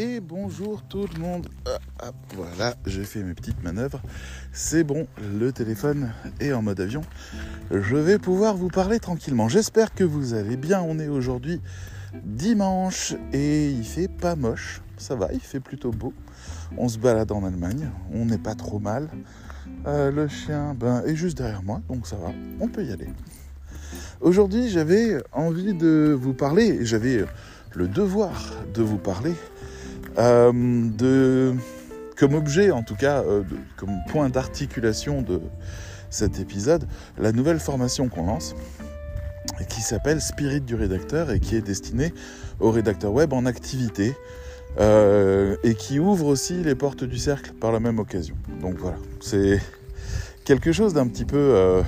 et bonjour tout le monde. Ah, voilà, j'ai fait mes petites manœuvres. C'est bon, le téléphone est en mode avion. Je vais pouvoir vous parler tranquillement. J'espère que vous allez bien. On est aujourd'hui dimanche et il fait pas moche. Ça va, il fait plutôt beau. On se balade en Allemagne, on n'est pas trop mal. Euh, le chien ben, est juste derrière moi, donc ça va, on peut y aller. Aujourd'hui, j'avais envie de vous parler, j'avais le devoir de vous parler de, comme objet, en tout cas, euh, comme point d'articulation de cet épisode, la nouvelle formation qu'on lance, qui s'appelle Spirit du rédacteur et qui est destinée aux rédacteurs web en activité. Euh, et qui ouvre aussi les portes du cercle par la même occasion. Donc voilà, c'est quelque chose d'un petit peu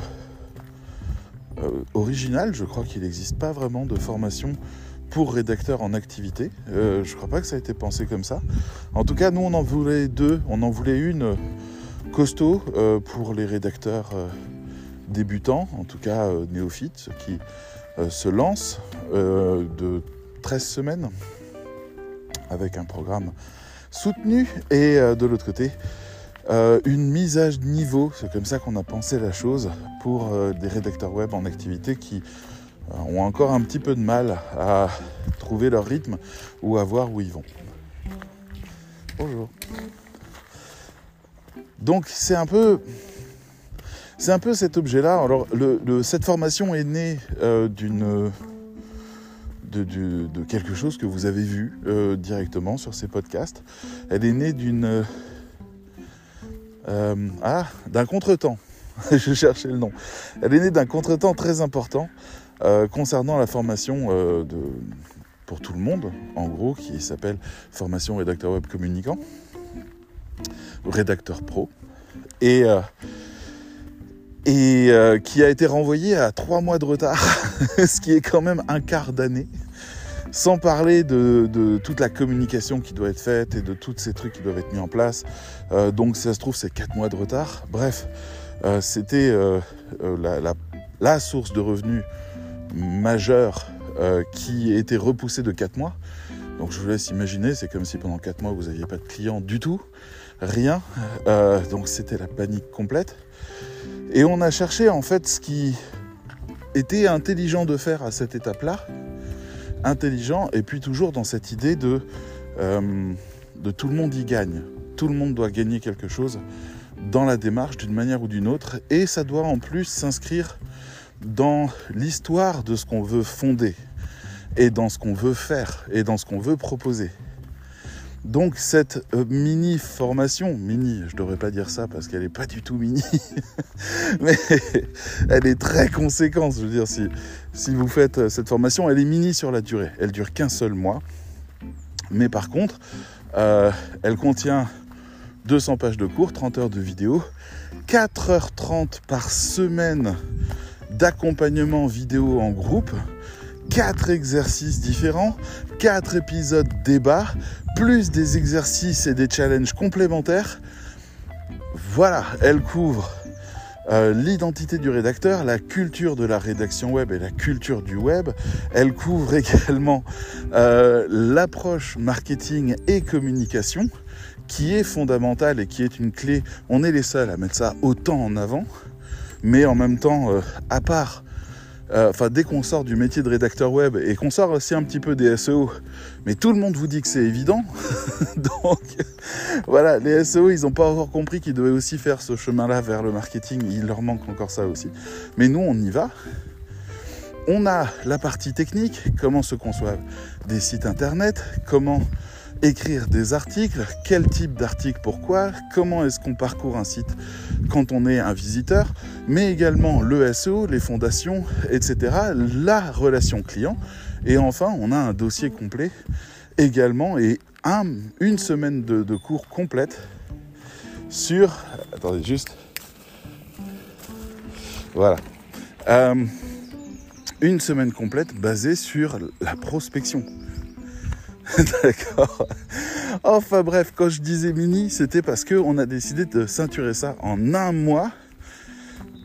original. Je crois qu'il n'existe pas vraiment de formation pour rédacteurs en activité. Euh, je crois pas que ça a été pensé comme ça. En tout cas, nous, on en voulait deux. On en voulait une costaud euh, pour les rédacteurs euh, débutants, en tout cas néophytes, qui se lancent de 13 semaines avec un programme soutenu. Et de l'autre côté, une mise à niveau, c'est comme ça qu'on a pensé la chose, pour des rédacteurs web en activité qui ont encore un petit peu de mal à trouver leur rythme ou à voir où ils vont. Bonjour. Donc c'est un peu c'est un peu cet objet-là. Alors cette formation est née euh, d'une de, quelque chose que vous avez vu euh, directement sur ces podcasts. Elle est née d'une euh, ah d'un contretemps. Je cherchais le nom. Elle est née d'un contretemps très important euh, concernant la formation euh, pour tout le monde, en gros, qui s'appelle formation rédacteur web communicant, rédacteur pro, et, euh, qui a été renvoyé à trois mois de retard, ce qui est quand même un quart d'année sans parler de, toute la communication qui doit être faite et de tous ces trucs qui doivent être mis en place. donc, ça se trouve, c'est quatre mois de retard. Bref, c'était la, source de revenus majeur euh, qui était repoussé de 4 mois. Donc je vous laisse imaginer, c'est comme si pendant 4 mois vous n'aviez pas de clients du tout, rien. Euh, donc c'était la panique complète. Et on a cherché en fait ce qui était intelligent de faire à cette étape-là. Intelligent et puis toujours dans cette idée de, euh, de tout le monde y gagne. Tout le monde doit gagner quelque chose dans la démarche d'une manière ou d'une autre. Et ça doit en plus s'inscrire dans l'histoire de ce qu'on veut fonder et dans ce qu'on veut faire et dans ce qu'on veut proposer. Donc cette euh, mini formation, mini, je devrais pas dire ça parce qu'elle n'est pas du tout mini, mais elle est très conséquente. Je veux dire, si, si vous faites euh, cette formation, elle est mini sur la durée. Elle dure qu'un seul mois, mais par contre, euh, elle contient 200 pages de cours, 30 heures de vidéo, 4h30 par semaine d'accompagnement vidéo en groupe, quatre exercices différents, quatre épisodes débat, plus des exercices et des challenges complémentaires. Voilà, elle couvre euh, l'identité du rédacteur, la culture de la rédaction web et la culture du web. Elle couvre également euh, l'approche marketing et communication qui est fondamentale et qui est une clé. On est les seuls à mettre ça autant en avant mais en même temps, euh, à part, euh, enfin dès qu'on sort du métier de rédacteur web et qu'on sort aussi un petit peu des SEO, mais tout le monde vous dit que c'est évident. Donc voilà, les SEO, ils n'ont pas encore compris qu'ils devaient aussi faire ce chemin-là vers le marketing. Il leur manque encore ça aussi. Mais nous, on y va. On a la partie technique, comment se conçoivent des sites internet, comment écrire des articles, quel type d'article, pourquoi, comment est-ce qu'on parcourt un site quand on est un visiteur, mais également le SEO, les fondations, etc., la relation client. Et enfin, on a un dossier complet également et un, une semaine de, cours complète sur... Attendez juste. Voilà. Euh, une semaine complète basée sur la prospection. D'accord. Enfin bref, quand je disais mini, c'était parce qu'on a décidé de ceinturer ça en un mois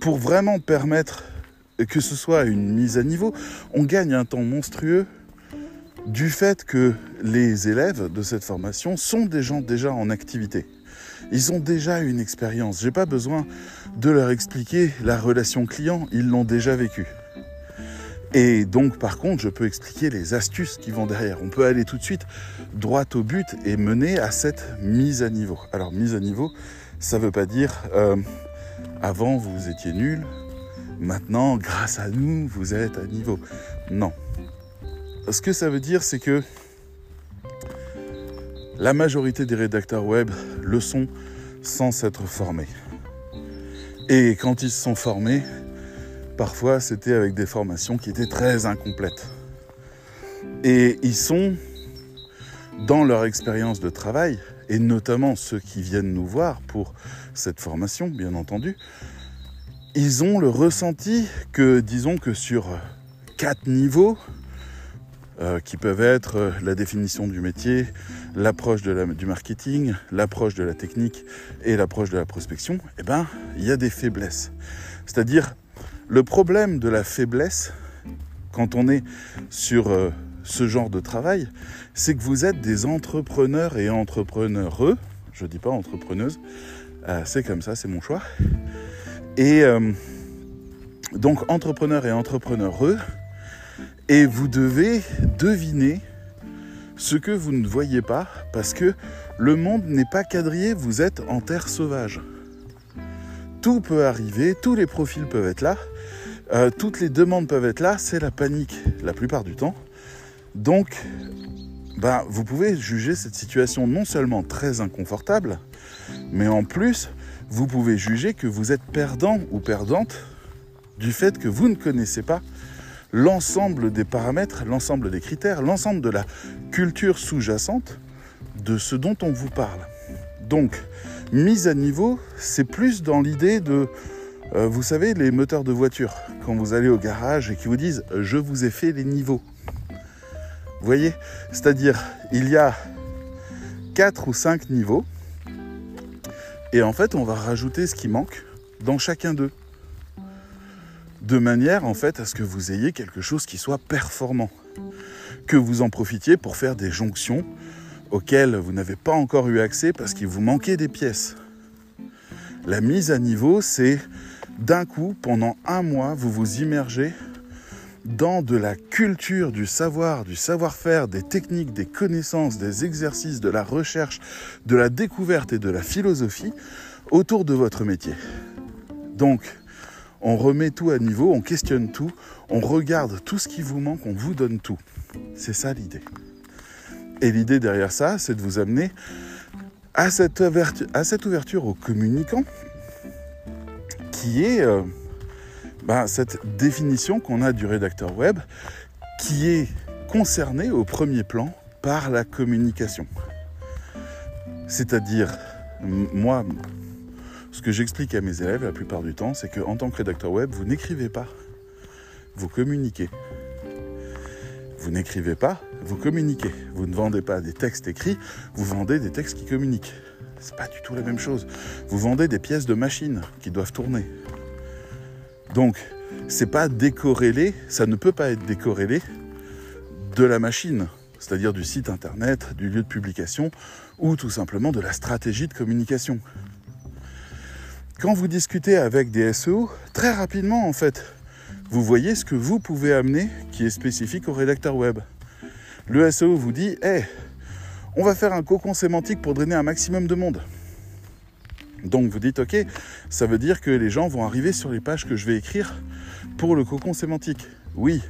pour vraiment permettre que ce soit une mise à niveau. On gagne un temps monstrueux du fait que les élèves de cette formation sont des gens déjà en activité. Ils ont déjà une expérience. J'ai pas besoin de leur expliquer la relation client, ils l'ont déjà vécu. Et donc, par contre, je peux expliquer les astuces qui vont derrière. On peut aller tout de suite droit au but et mener à cette mise à niveau. Alors, mise à niveau, ça ne veut pas dire euh, avant vous étiez nul, maintenant, grâce à nous, vous êtes à niveau. Non. Ce que ça veut dire, c'est que la majorité des rédacteurs web le sont sans s'être formés. Et quand ils se sont formés, parfois c'était avec des formations qui étaient très incomplètes. Et ils sont dans leur expérience de travail, et notamment ceux qui viennent nous voir pour cette formation, bien entendu, ils ont le ressenti que, disons que sur quatre niveaux, euh, qui peuvent être euh, la définition du métier, l'approche du marketing, l'approche de la technique et l'approche de la prospection, eh ben, il y a des faiblesses. C'est-à-dire, le problème de la faiblesse, quand on est sur euh, ce genre de travail, c'est que vous êtes des entrepreneurs et entrepreneureux, je ne dis pas entrepreneuses, c'est comme ça, c'est mon choix. Et donc entrepreneurs et entrepreneureux, et vous devez deviner ce que vous ne voyez pas parce que le monde n'est pas quadrillé, vous êtes en terre sauvage. Tout peut arriver, tous les profils peuvent être là, euh, toutes les demandes peuvent être là, c'est la panique la plupart du temps. Donc, ben, vous pouvez juger cette situation non seulement très inconfortable, mais en plus, vous pouvez juger que vous êtes perdant ou perdante du fait que vous ne connaissez pas l'ensemble des paramètres, l'ensemble des critères, l'ensemble de la culture sous-jacente de ce dont on vous parle. Donc, mise à niveau, c'est plus dans l'idée de, euh, vous savez, les moteurs de voiture, quand vous allez au garage et qui vous disent ⁇ je vous ai fait les niveaux ⁇ Vous voyez? C'est-à-dire, il y a 4 ou 5 niveaux, et en fait, on va rajouter ce qui manque dans chacun d'eux. De manière en fait à ce que vous ayez quelque chose qui soit performant, que vous en profitiez pour faire des jonctions auxquelles vous n'avez pas encore eu accès parce qu'il vous manquait des pièces. La mise à niveau, c'est d'un coup, pendant un mois, vous vous immergez dans de la culture, du savoir, du savoir-faire, des techniques, des connaissances, des exercices, de la recherche, de la découverte et de la philosophie autour de votre métier. Donc, on remet tout à niveau, on questionne tout, on regarde tout ce qui vous manque, on vous donne tout. C'est ça l'idée. Et l'idée derrière ça, c'est de vous amener à cette, ouverture, à cette ouverture aux communicants, qui est euh, ben, cette définition qu'on a du rédacteur web, qui est concernée au premier plan par la communication. C'est-à-dire, moi, ce que j'explique à mes élèves la plupart du temps, c'est qu'en tant que rédacteur web, vous n'écrivez pas, vous communiquez. Vous n'écrivez pas, vous communiquez. Vous ne vendez pas des textes écrits, vous vendez des textes qui communiquent. C'est pas du tout la même chose. Vous vendez des pièces de machine qui doivent tourner. Donc, c'est pas décorrélé, ça ne peut pas être décorrélé de la machine, c'est-à-dire du site internet, du lieu de publication ou tout simplement de la stratégie de communication quand vous discutez avec des SEO, très rapidement en fait, vous voyez ce que vous pouvez amener qui est spécifique au rédacteur web. Le SEO vous dit Hé, on va faire un cocon sémantique pour drainer un maximum de monde. Donc vous dites Ok, ça veut dire que les gens vont arriver sur les pages que je vais écrire pour le cocon sémantique. Oui.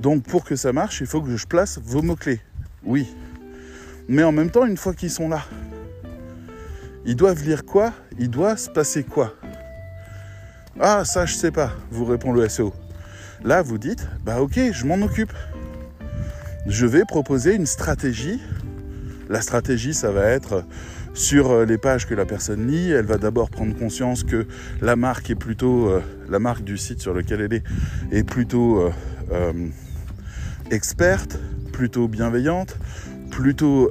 Donc pour que ça marche, il faut que je place vos mots-clés. Oui. Mais en même temps, une fois qu'ils sont là, ils doivent lire quoi? Il doit se passer quoi? Ah, ça, je sais pas, vous répond le SEO. Là, vous dites, bah ok, je m'en occupe. Je vais proposer une stratégie. La stratégie, ça va être sur euh, les pages que la personne lit, elle va d'abord prendre conscience que la marque est plutôt, euh, la marque du site sur lequel elle est, est plutôt euh, experte, plutôt bienveillante, plutôt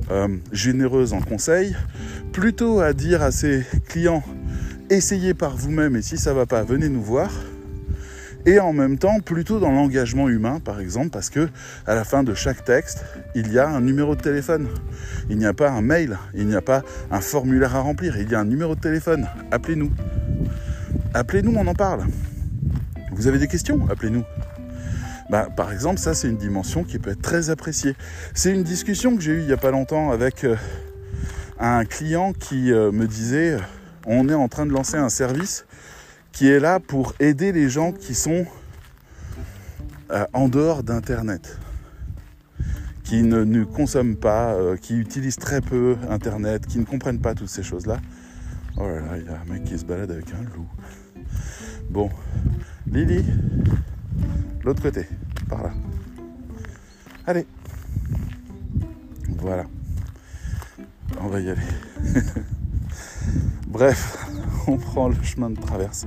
généreuse en conseil, plutôt à dire à ses clients essayez par vous-même et si ça va pas, venez nous voir. Et en même temps plutôt dans l'engagement humain, par exemple, parce que à la fin de chaque texte, il y a un numéro de téléphone. Il n'y a pas un mail, il n'y a pas un formulaire à remplir, il y a un numéro de téléphone. Appelez-nous. Appelez-nous, on en parle. Vous avez des questions? Appelez-nous. Bah, par exemple, ça c'est une dimension qui peut être très appréciée. C'est une discussion que j'ai eue il n'y a pas longtemps avec euh, un client qui euh, me disait euh, on est en train de lancer un service qui est là pour aider les gens qui sont euh, en dehors d'Internet, qui ne, ne consomment pas, euh, qui utilisent très peu Internet, qui ne comprennent pas toutes ces choses-là. Oh là là, il y a un mec qui se balade avec un loup. Bon, Lily, l'autre côté, par là. Allez. Voilà. On va y aller. Bref, on prend le chemin de traverse.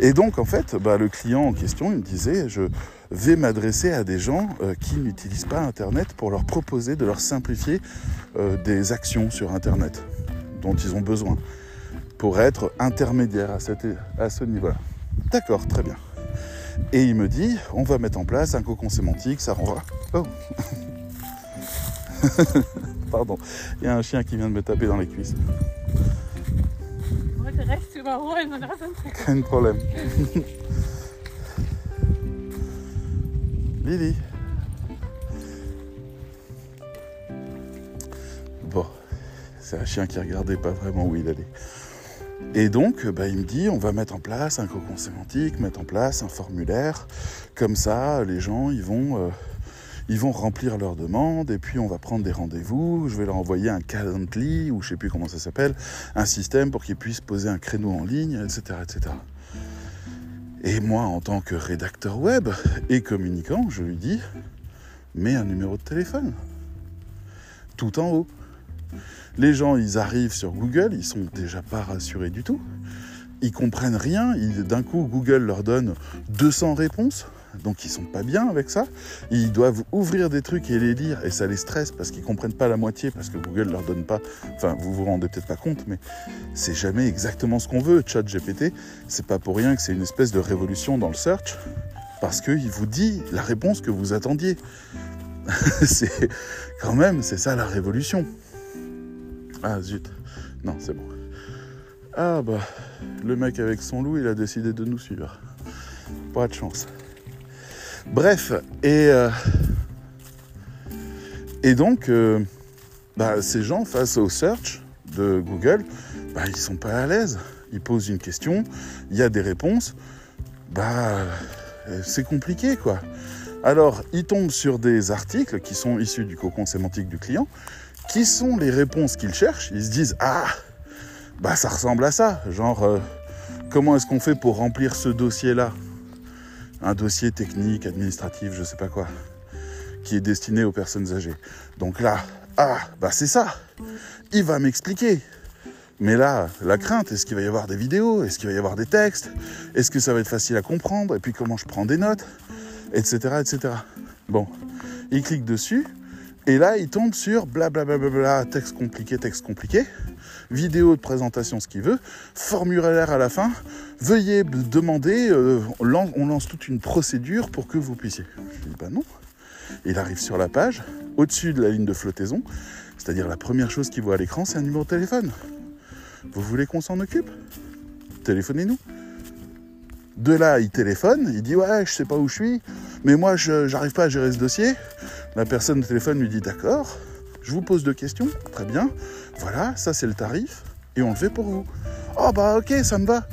Et donc, en fait, bah, le client en question, il me disait, je vais m'adresser à des gens euh, qui n'utilisent pas Internet pour leur proposer de leur simplifier euh, des actions sur Internet dont ils ont besoin pour être intermédiaire à, ce niveau-là. D'accord, très bien. Et il me dit, on va mettre en place un cocon sémantique, ça rendra... Oh Pardon, il y a un chien qui vient de me taper dans les cuisses. Rechts überholen und. Lily. Bon, c'est un chien qui regardait pas vraiment où il allait. Et donc, bah, il me dit, on va mettre en place un cocon sémantique, mettre en place un formulaire. Comme ça, les gens, ils vont, euh, ils vont remplir leurs demandes et puis on va prendre des rendez-vous. Je vais leur envoyer un Calendly ou je sais plus comment ça s'appelle, un système pour qu'ils puissent poser un créneau en ligne, etc., etc. Et moi, en tant que rédacteur web et communicant, je lui dis, mets un numéro de téléphone, tout en haut. Les gens, ils arrivent sur Google, ils sont déjà pas rassurés du tout. Ils comprennent rien. D'un coup, Google leur donne 200 réponses. Donc ils sont pas bien avec ça. Ils doivent ouvrir des trucs et les lire et ça les stresse parce qu'ils comprennent pas la moitié parce que Google leur donne pas. Enfin, vous vous rendez peut-être pas compte, mais c'est jamais exactement ce qu'on veut. Chat GPT, c'est pas pour rien que c'est une espèce de révolution dans le search parce qu'il vous dit la réponse que vous attendiez. c'est quand même, c'est ça la révolution. Ah zut, non c'est bon. Ah bah, le mec avec son loup, il a décidé de nous suivre. Pas de chance. Bref, et, euh, donc, euh, bah, ces gens, face au search de Google, bah, ils sont pas à l'aise. Ils posent une question, il y a des réponses, bah, euh, c'est compliqué quoi. Alors, ils tombent sur des articles qui sont issus du cocon sémantique du client, qui sont les réponses qu'ils cherchent. Ils se disent, ah, bah ça ressemble à ça. Genre, comment est-ce qu'on fait pour remplir ce dossier-là? Un dossier technique, administratif, je sais pas quoi, qui est destiné aux personnes âgées. Donc là, ah, bah c'est ça. Il va m'expliquer. Mais là, la crainte, est-ce qu'il va y avoir des vidéos? Est-ce qu'il va y avoir des textes? Est-ce que ça va être facile à comprendre? Et puis comment je prends des notes? Etc. etc. Bon, il clique dessus. Et là, il tombe sur blablabla, texte compliqué, texte compliqué, vidéo de présentation, ce qu'il veut, formulaire à la fin, veuillez demander, euh, on lance- toute une procédure pour que vous puissiez. Je dis, bah non. Il arrive sur la page, au-dessus de la ligne de flottaison, c'est-à-dire la première chose qu'il voit à l'écran, c'est un numéro de téléphone. Vous voulez qu'on s'en occupe? Téléphonez-nous. De là, il téléphone, il dit ouais, je sais pas où je suis, mais moi, je j'arrive pas à gérer ce dossier. La personne au téléphone lui dit d'accord, je vous pose deux questions, très bien. Voilà, ça c'est le tarif et on le fait pour vous. Oh bah ok, ça me va.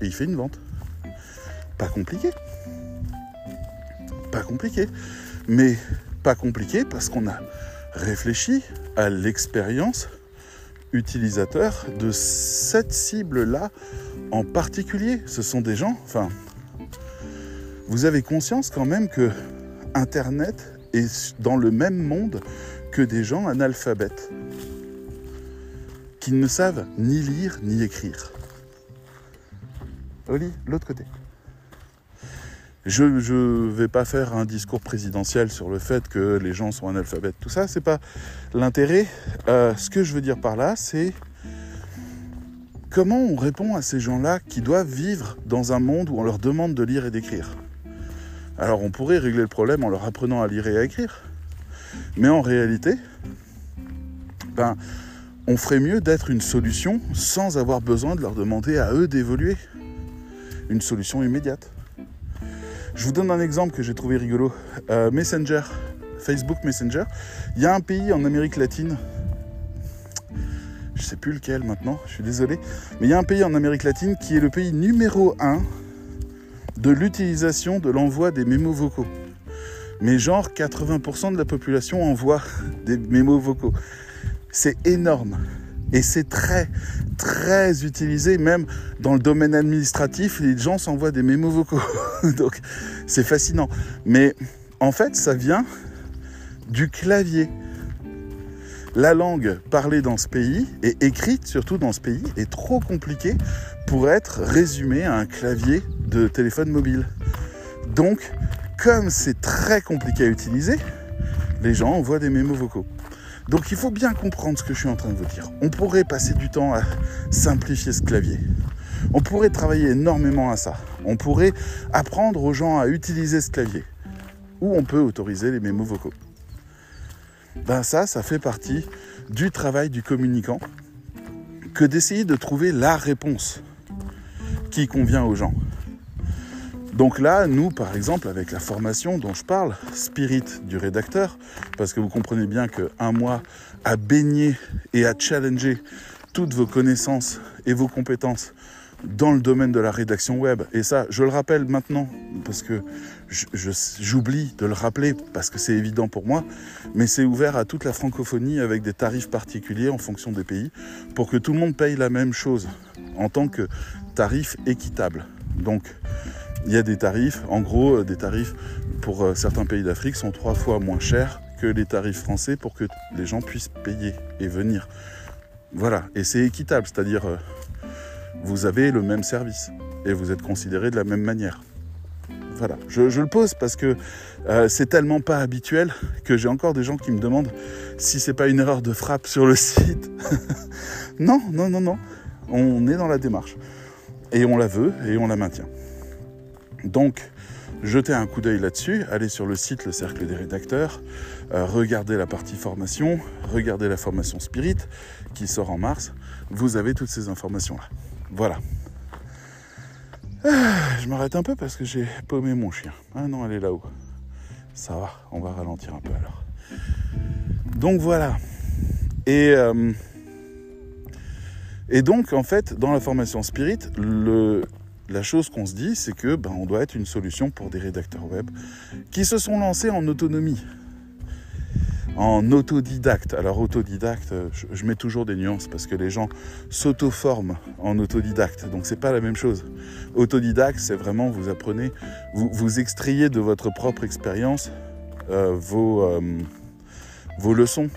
Et il fait une vente. Pas compliqué. Pas compliqué. Mais pas compliqué parce qu'on a réfléchi à l'expérience utilisateur de cette cible-là en particulier. Ce sont des gens, enfin, vous avez conscience quand même que Internet est dans le même monde que des gens analphabètes qui ne savent ni lire ni écrire. Oli, l'autre côté. Je ne vais pas faire un discours présidentiel sur le fait que les gens sont analphabètes, tout ça, c'est pas l'intérêt. Euh, ce que je veux dire par là, c'est comment on répond à ces gens-là qui doivent vivre dans un monde où on leur demande de lire et d'écrire? Alors on pourrait régler le problème en leur apprenant à lire et à écrire. Mais en réalité, ben, on ferait mieux d'être une solution sans avoir besoin de leur demander à eux d'évoluer. Une solution immédiate. Je vous donne un exemple que j'ai trouvé rigolo. Euh, Messenger, Facebook Messenger. Il y a un pays en Amérique latine, je sais plus lequel maintenant, je suis désolé, mais il y a un pays en Amérique latine qui est le pays numéro 1 de l'utilisation de l'envoi des mémos vocaux. Mais genre 80% de la population envoie des mémos vocaux. C'est énorme. Et c'est très, très utilisé, même dans le domaine administratif, les gens s'envoient des mémos vocaux. Donc c'est fascinant. Mais en fait, ça vient du clavier. La langue parlée dans ce pays et écrite surtout dans ce pays est trop compliquée pour être résumée à un clavier de téléphone mobile. Donc, comme c'est très compliqué à utiliser, les gens envoient des mémos vocaux. Donc il faut bien comprendre ce que je suis en train de vous dire. On pourrait passer du temps à simplifier ce clavier. On pourrait travailler énormément à ça. On pourrait apprendre aux gens à utiliser ce clavier. Ou on peut autoriser les mémos vocaux. Ben ça, ça fait partie du travail du communicant que d'essayer de trouver la réponse qui convient aux gens. Donc là, nous, par exemple, avec la formation dont je parle, Spirit du rédacteur, parce que vous comprenez bien qu'un mois à baigner et à challenger toutes vos connaissances et vos compétences dans le domaine de la rédaction web. Et ça, je le rappelle maintenant, parce que j'oublie de le rappeler, parce que c'est évident pour moi, mais c'est ouvert à toute la francophonie avec des tarifs particuliers en fonction des pays, pour que tout le monde paye la même chose en tant que tarif équitable. Donc, il y a des tarifs, en gros, euh, des tarifs pour euh, certains pays d'Afrique sont trois fois moins chers que les tarifs français pour que les gens puissent payer et venir. Voilà, et c'est équitable, c'est-à-dire euh, vous avez le même service et vous êtes considéré de la même manière. Voilà, je, le pose parce que c'est tellement pas habituel que j'ai encore des gens qui me demandent si c'est pas une erreur de frappe sur le site. non, non, non, non. On est dans la démarche et on la veut et on la maintient. Donc, jetez un coup d'œil là-dessus, allez sur le site Le Cercle des rédacteurs, euh, regardez la partie formation, regardez la formation Spirit qui sort en mars. Vous avez toutes ces informations-là. Voilà. Ah, je m'arrête un peu parce que j'ai paumé mon chien. Ah non, elle est là-haut. Ça va, on va ralentir un peu alors. Donc voilà. Et, euh, et donc, en fait, dans la formation Spirit, le, la chose qu'on se dit, c'est que ben, on doit être une solution pour des rédacteurs web qui se sont lancés en autonomie, en autodidacte. Alors autodidacte, je, mets toujours des nuances parce que les gens s'auto-forment en autodidacte, donc c'est pas la même chose. Autodidacte, c'est vraiment vous apprenez, vous, extrayez de votre propre expérience euh, euh, vos leçons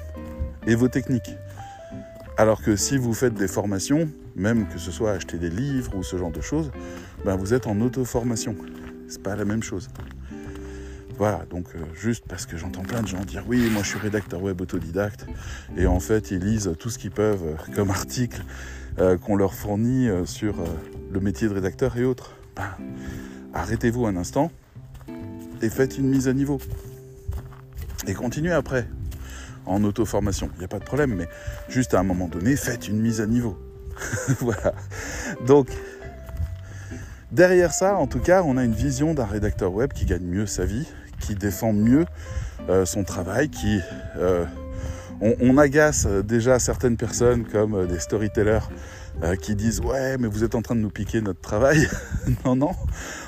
et vos techniques. Alors que si vous faites des formations, même que ce soit acheter des livres ou ce genre de choses, ben vous êtes en auto-formation. C'est pas la même chose. Voilà, donc euh, juste parce que j'entends plein de gens dire oui, moi je suis rédacteur web autodidacte, et en fait ils lisent tout ce qu'ils peuvent euh, comme article euh, qu'on leur fournit sur le métier de rédacteur et autres. Ben, arrêtez-vous un instant et faites une mise à niveau. Et continuez après en auto-formation. Il n'y a pas de problème, mais juste à un moment donné, faites une mise à niveau. voilà. Donc, derrière ça, en tout cas, on a une vision d'un rédacteur web qui gagne mieux sa vie, qui défend mieux euh, son travail, qui... Euh, on, agace déjà certaines personnes comme euh, des storytellers qui disent ouais mais vous êtes en train de nous piquer notre travail. non non,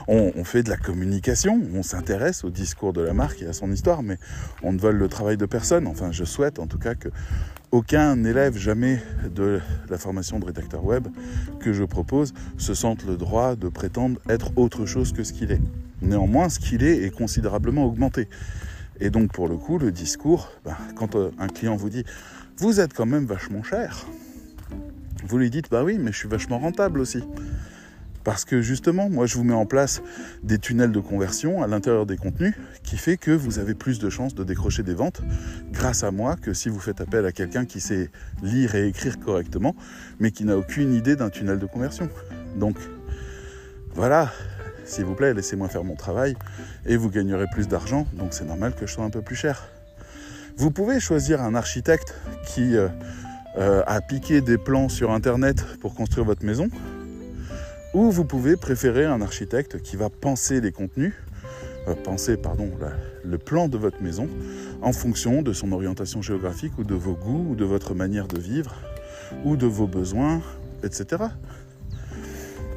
on, fait de la communication, on s'intéresse au discours de la marque et à son histoire, mais on ne vole le travail de personne. Enfin je souhaite en tout cas que aucun élève jamais de la formation de rédacteur web que je propose se sente le droit de prétendre être autre chose que ce qu'il est. Néanmoins, ce qu'il est est considérablement augmenté. Et donc pour le coup, le discours, ben, quand euh, un client vous dit vous êtes quand même vachement cher, vous lui dites bah oui, mais je suis vachement rentable aussi. Parce que justement, moi, je vous mets en place des tunnels de conversion à l'intérieur des contenus qui fait que vous avez plus de chances de décrocher des ventes grâce à moi que si vous faites appel à quelqu'un qui sait lire et écrire correctement, mais qui n'a aucune idée d'un tunnel de conversion. Donc, voilà, s'il vous plaît, laissez-moi faire mon travail et vous gagnerez plus d'argent, donc c'est normal que je sois un peu plus cher. Vous pouvez choisir un architecte qui euh, euh, a piqué des plans sur Internet pour construire votre maison, ou vous pouvez préférer un architecte qui va penser les contenus, euh, penser pardon, le plan de votre maison en fonction de son orientation géographique ou de vos goûts ou de votre manière de vivre ou de vos besoins, etc.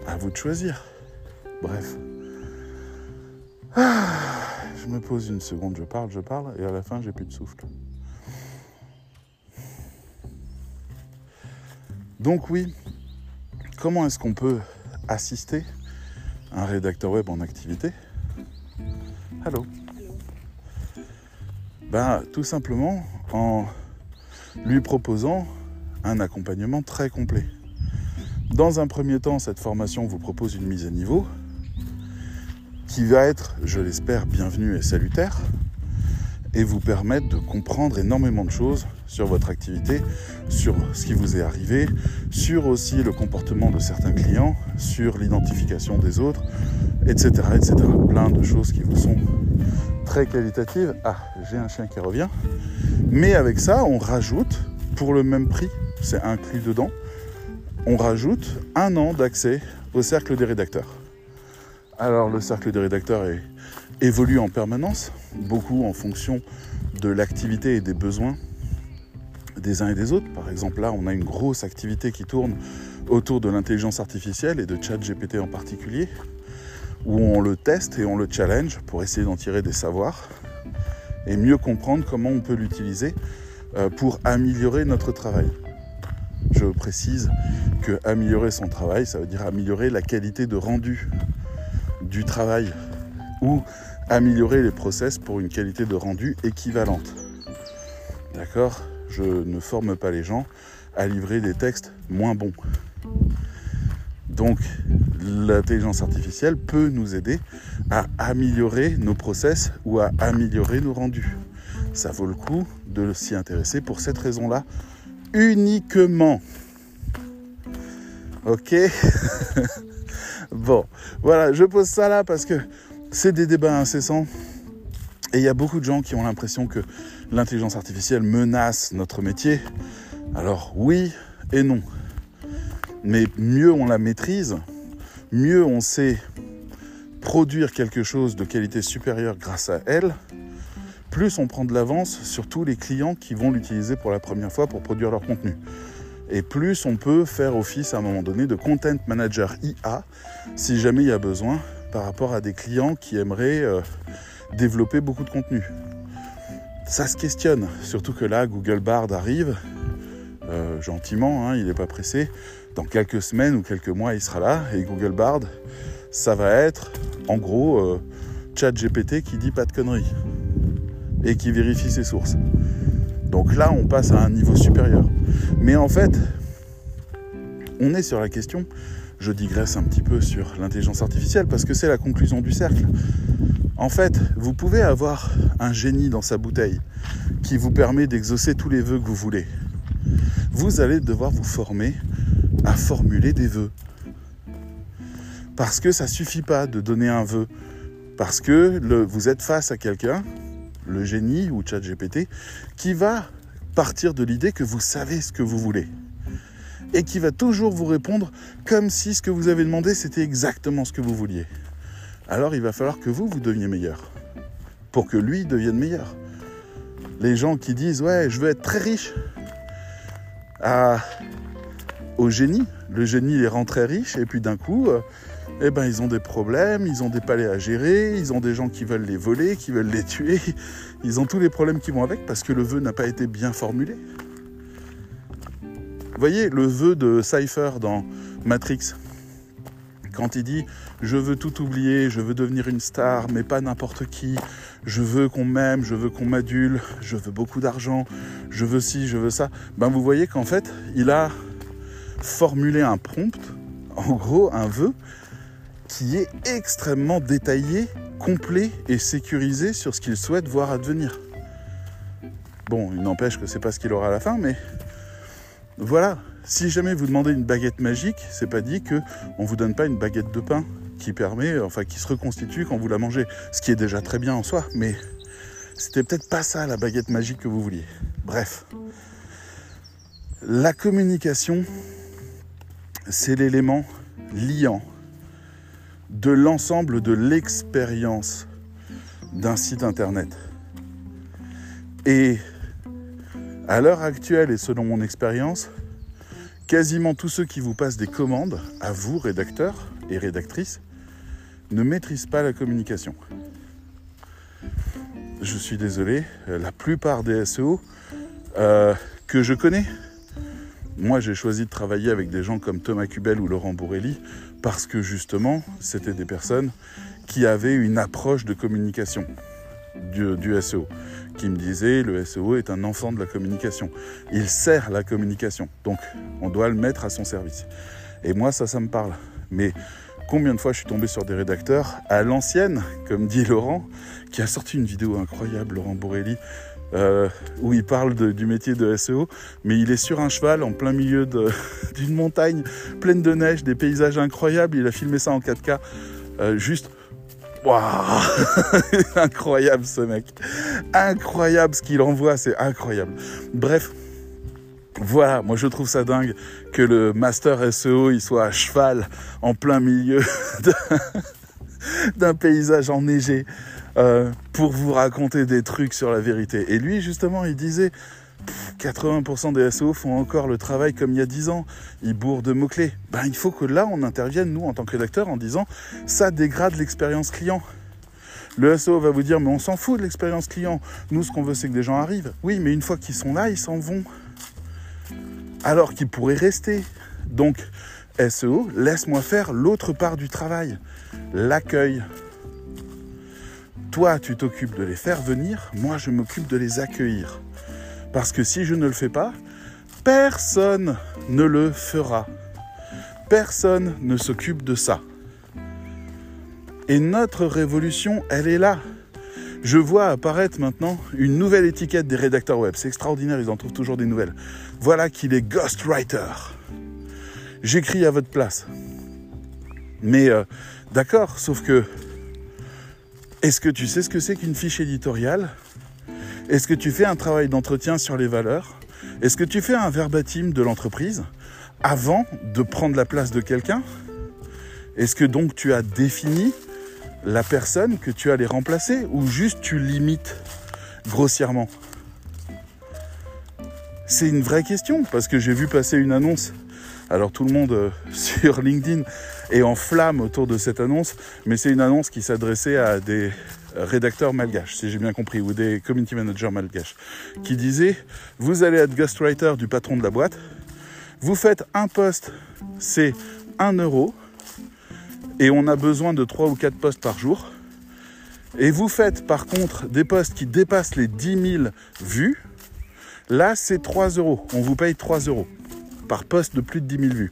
À vous de choisir. Bref. Ah, je me pose une seconde, je parle, je parle, et à la fin, j'ai plus de souffle. Donc oui, comment est-ce qu'on peut assister un rédacteur web en activité Allô ben, Tout simplement en lui proposant un accompagnement très complet. Dans un premier temps, cette formation vous propose une mise à niveau qui va être, je l'espère, bienvenue et salutaire et vous permettre de comprendre énormément de choses sur votre activité, sur ce qui vous est arrivé, sur aussi le comportement de certains clients, sur l'identification des autres, etc., etc. Plein de choses qui vous sont très qualitatives. Ah, j'ai un chien qui revient. Mais avec ça, on rajoute, pour le même prix, c'est inclus dedans, on rajoute un an d'accès au cercle des rédacteurs. Alors le cercle des rédacteurs évolue en permanence, beaucoup en fonction de l'activité et des besoins des uns et des autres. Par exemple, là, on a une grosse activité qui tourne autour de l'intelligence artificielle et de ChatGPT en particulier, où on le teste et on le challenge pour essayer d'en tirer des savoirs et mieux comprendre comment on peut l'utiliser euh, pour améliorer notre travail. Je précise que améliorer son travail, ça veut dire améliorer la qualité de rendu du travail ou améliorer les process pour une qualité de rendu équivalente. D'accord? Je ne forme pas les gens à livrer des textes moins bons. Donc l'intelligence artificielle peut nous aider à améliorer nos process ou à améliorer nos rendus. Ça vaut le coup de s'y intéresser pour cette raison-là uniquement. Ok Bon, voilà, je pose ça là parce que c'est des débats incessants. Et il y a beaucoup de gens qui ont l'impression que l'intelligence artificielle menace notre métier. Alors oui et non. Mais mieux on la maîtrise, mieux on sait produire quelque chose de qualité supérieure grâce à elle, plus on prend de l'avance sur tous les clients qui vont l'utiliser pour la première fois pour produire leur contenu. Et plus on peut faire office à un moment donné de content manager IA si jamais il y a besoin par rapport à des clients qui aimeraient euh, développer beaucoup de contenu. Ça se questionne, surtout que là, Google Bard arrive euh, gentiment, hein, il n'est pas pressé. Dans quelques semaines ou quelques mois, il sera là. Et Google Bard, ça va être en gros euh, ChatGPT qui dit pas de conneries et qui vérifie ses sources. Donc là, on passe à un niveau supérieur. Mais en fait, on est sur la question je digresse un petit peu sur l'intelligence artificielle parce que c'est la conclusion du cercle. En fait, vous pouvez avoir un génie dans sa bouteille qui vous permet d'exaucer tous les vœux que vous voulez. Vous allez devoir vous former à formuler des vœux. Parce que ça ne suffit pas de donner un vœu. Parce que vous êtes face à quelqu'un, le génie ou ChatGPT, qui va partir de l'idée que vous savez ce que vous voulez et qui va toujours vous répondre comme si ce que vous avez demandé c'était exactement ce que vous vouliez. Alors il va falloir que vous, vous deveniez meilleur pour que lui devienne meilleur. Les gens qui disent ouais je veux être très riche à, au génie, le génie les rend très riches et puis d'un coup euh, eh ben, ils ont des problèmes, ils ont des palais à gérer, ils ont des gens qui veulent les voler, qui veulent les tuer, ils ont tous les problèmes qui vont avec parce que le vœu n'a pas été bien formulé. Voyez le vœu de Cypher dans Matrix quand il dit je veux tout oublier, je veux devenir une star, mais pas n'importe qui, je veux qu'on m'aime, je veux qu'on m'adule, je veux beaucoup d'argent, je veux ci, je veux ça, ben vous voyez qu'en fait, il a formulé un prompt, en gros un vœu, qui est extrêmement détaillé, complet et sécurisé sur ce qu'il souhaite voir advenir. Bon, il n'empêche que c'est pas ce qu'il aura à la fin, mais voilà, si jamais vous demandez une baguette magique, c'est pas dit que on vous donne pas une baguette de pain qui permet, enfin qui se reconstitue quand vous la mangez, ce qui est déjà très bien en soi, mais c'était peut-être pas ça la baguette magique que vous vouliez. Bref, la communication, c'est l'élément liant de l'ensemble de l'expérience d'un site internet. Et à l'heure actuelle et selon mon expérience, quasiment tous ceux qui vous passent des commandes, à vous, rédacteurs et rédactrices, ne maîtrisent pas la communication. Je suis désolé, la plupart des SEO euh, que je connais, moi j'ai choisi de travailler avec des gens comme Thomas Cubel ou Laurent Bourrelli parce que justement c'était des personnes qui avaient une approche de communication du, du SEO qui me disait le SEO est un enfant de la communication. Il sert la communication, donc on doit le mettre à son service. Et moi ça ça me parle. Mais combien de fois je suis tombé sur des rédacteurs à l'ancienne, comme dit Laurent, qui a sorti une vidéo incroyable, Laurent Borelli, euh, où il parle du métier de SEO, mais il est sur un cheval en plein milieu d'une montagne pleine de neige, des paysages incroyables. Il a filmé ça en 4K, euh, juste. Waouh Incroyable ce mec. Incroyable ce qu'il envoie, c'est incroyable. Bref, voilà, moi je trouve ça dingue que le master SEO il soit à cheval en plein milieu d'un paysage enneigé euh, pour vous raconter des trucs sur la vérité. Et lui justement il disait 80% des SEO font encore le travail comme il y a 10 ans. Ils bourrent de mots-clés. Ben, il faut que là, on intervienne, nous, en tant que rédacteurs, en disant ça dégrade l'expérience client. Le SEO va vous dire mais on s'en fout de l'expérience client. Nous, ce qu'on veut, c'est que des gens arrivent. Oui, mais une fois qu'ils sont là, ils s'en vont alors qu'il pourrait rester. Donc, SEO, laisse-moi faire l'autre part du travail, l'accueil. Toi, tu t'occupes de les faire venir, moi, je m'occupe de les accueillir. Parce que si je ne le fais pas, personne ne le fera. Personne ne s'occupe de ça. Et notre révolution, elle est là. Je vois apparaître maintenant une nouvelle étiquette des rédacteurs web. C'est extraordinaire, ils en trouvent toujours des nouvelles. Voilà qu'il est ghostwriter. J'écris à votre place. Mais euh, d'accord, sauf que est-ce que tu sais ce que c'est qu'une fiche éditoriale? Est-ce que tu fais un travail d'entretien sur les valeurs? Est-ce que tu fais un verbatim de l'entreprise avant de prendre la place de quelqu'un? Est-ce que donc tu as défini la personne que tu allais remplacer ou juste tu limites grossièrement? C'est une vraie question parce que j'ai vu passer une annonce. Alors tout le monde euh, sur LinkedIn est en flamme autour de cette annonce, mais c'est une annonce qui s'adressait à des rédacteurs malgaches, si j'ai bien compris, ou des community managers malgaches, qui disaient vous allez être ghostwriter du patron de la boîte, vous faites un poste, c'est 1 euro, et on a besoin de 3 ou 4 postes par jour. Et vous faites par contre des postes qui dépassent les 10 000 vues, là c'est 3 euros. On vous paye 3 euros par poste de plus de 10 000 vues.